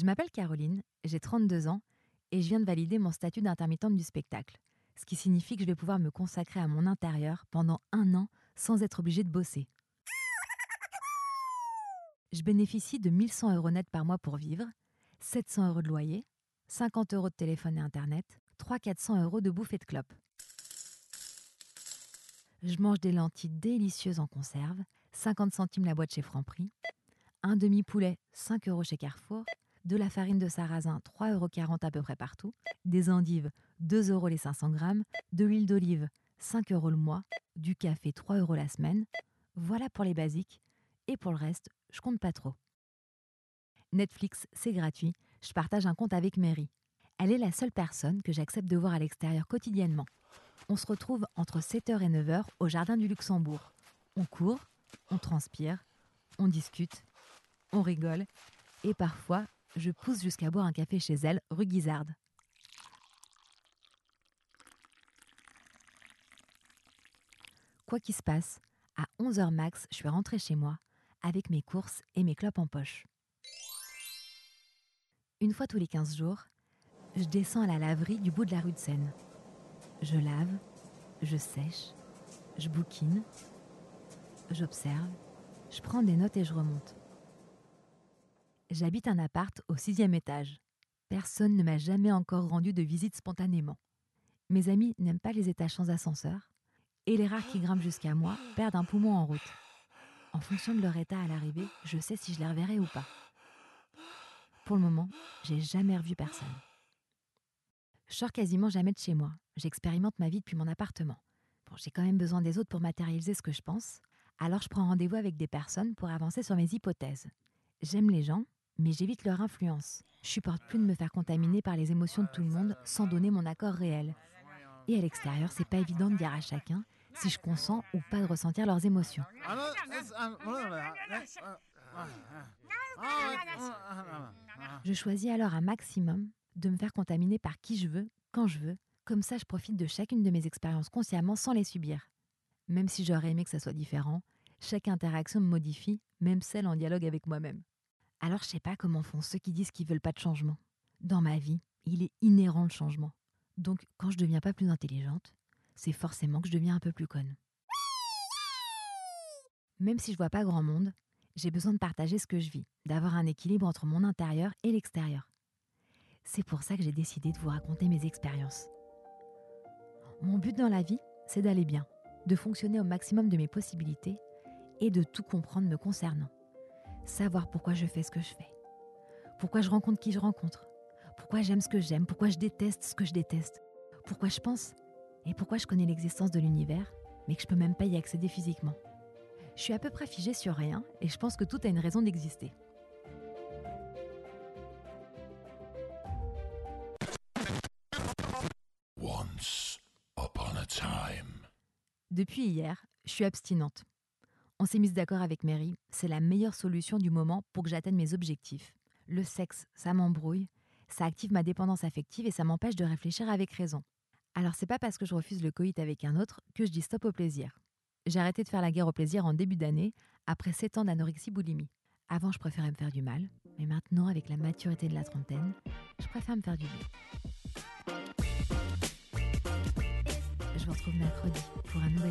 Je m'appelle Caroline, j'ai 32 ans et je viens de valider mon statut d'intermittente du spectacle, ce qui signifie que je vais pouvoir me consacrer à mon intérieur pendant un an sans être obligée de bosser. Je bénéficie de 1100 euros net par mois pour vivre, 700 euros de loyer, 50 euros de téléphone et internet, 300-400 euros de bouffe et de clope. Je mange des lentilles délicieuses en conserve, 50 centimes la boîte chez Franprix, un demi-poulet, 5 euros chez Carrefour, de la farine de sarrasin, 3,40 euros à peu près partout, des endives, 2 euros les 500 grammes, de l'huile d'olive, 5 euros le mois, du café, 3 euros la semaine. Voilà pour les basiques. Et pour le reste, je compte pas trop. Netflix, c'est gratuit. Je partage un compte avec Mary. Elle est la seule personne que j'accepte de voir à l'extérieur quotidiennement. On se retrouve entre 7h et 9h au Jardin du Luxembourg. On court, on transpire, on discute, on rigole et parfois je pousse jusqu'à boire un café chez elle, rue Guizarde. Quoi qu'il se passe, à 11h max, je suis rentrée chez moi avec mes courses et mes clopes en poche. Une fois tous les 15 jours, je descends à la laverie du bout de la rue de Seine. Je lave, je sèche, je bouquine, j'observe, je prends des notes et je remonte. J'habite un appart au sixième étage. Personne ne m'a jamais encore rendu de visite spontanément. Mes amis n'aiment pas les étages sans ascenseur, et les rares qui grimpent jusqu'à moi perdent un poumon en route. En fonction de leur état à l'arrivée, je sais si je les reverrai ou pas. Pour le moment, j'ai jamais revu personne. Je sors quasiment jamais de chez moi. J'expérimente ma vie depuis mon appartement. Bon, j'ai quand même besoin des autres pour matérialiser ce que je pense, alors je prends rendez-vous avec des personnes pour avancer sur mes hypothèses. J'aime les gens, mais j'évite leur influence. Je supporte plus de me faire contaminer par les émotions de tout le monde sans donner mon accord réel. Et à l'extérieur, c'est pas évident de dire à chacun si je consens ou pas de ressentir leurs émotions. Je choisis alors un maximum de me faire contaminer par qui je veux, quand je veux. Comme ça, je profite de chacune de mes expériences consciemment sans les subir. Même si j'aurais aimé que ça soit différent, chaque interaction me modifie, même celle en dialogue avec moi-même. Alors je sais pas comment font ceux qui disent qu'ils veulent pas de changement. Dans ma vie, il est inhérent le changement. Donc quand je deviens pas plus intelligente, c'est forcément que je deviens un peu plus conne. Même si je vois pas grand monde, j'ai besoin de partager ce que je vis, d'avoir un équilibre entre mon intérieur et l'extérieur. C'est pour ça que j'ai décidé de vous raconter mes expériences. Mon but dans la vie, c'est d'aller bien, de fonctionner au maximum de mes possibilités et de tout comprendre me concernant savoir pourquoi je fais ce que je fais, pourquoi je rencontre qui je rencontre, pourquoi j'aime ce que j'aime, pourquoi je déteste ce que je déteste, pourquoi je pense et pourquoi je connais l'existence de l'univers, mais que je peux même pas y accéder physiquement? Je suis à peu près figée sur rien et je pense que tout a une raison d'exister. Depuis hier, je suis abstinente. On s'est mise d'accord avec Mary, c'est la meilleure solution du moment pour que j'atteigne mes objectifs. Le sexe, ça m'embrouille, ça active ma dépendance affective et ça m'empêche de réfléchir avec raison. Alors c'est pas parce que je refuse le coït avec un autre que je dis stop au plaisir. J'ai arrêté de faire la guerre au plaisir en début d'année, après 7 ans d'anorexie boulimie. Avant, je préférais me faire du mal, mais maintenant, avec la maturité de la trentaine, je préfère me faire du bien. Je vous retrouve mercredi pour un nouvel.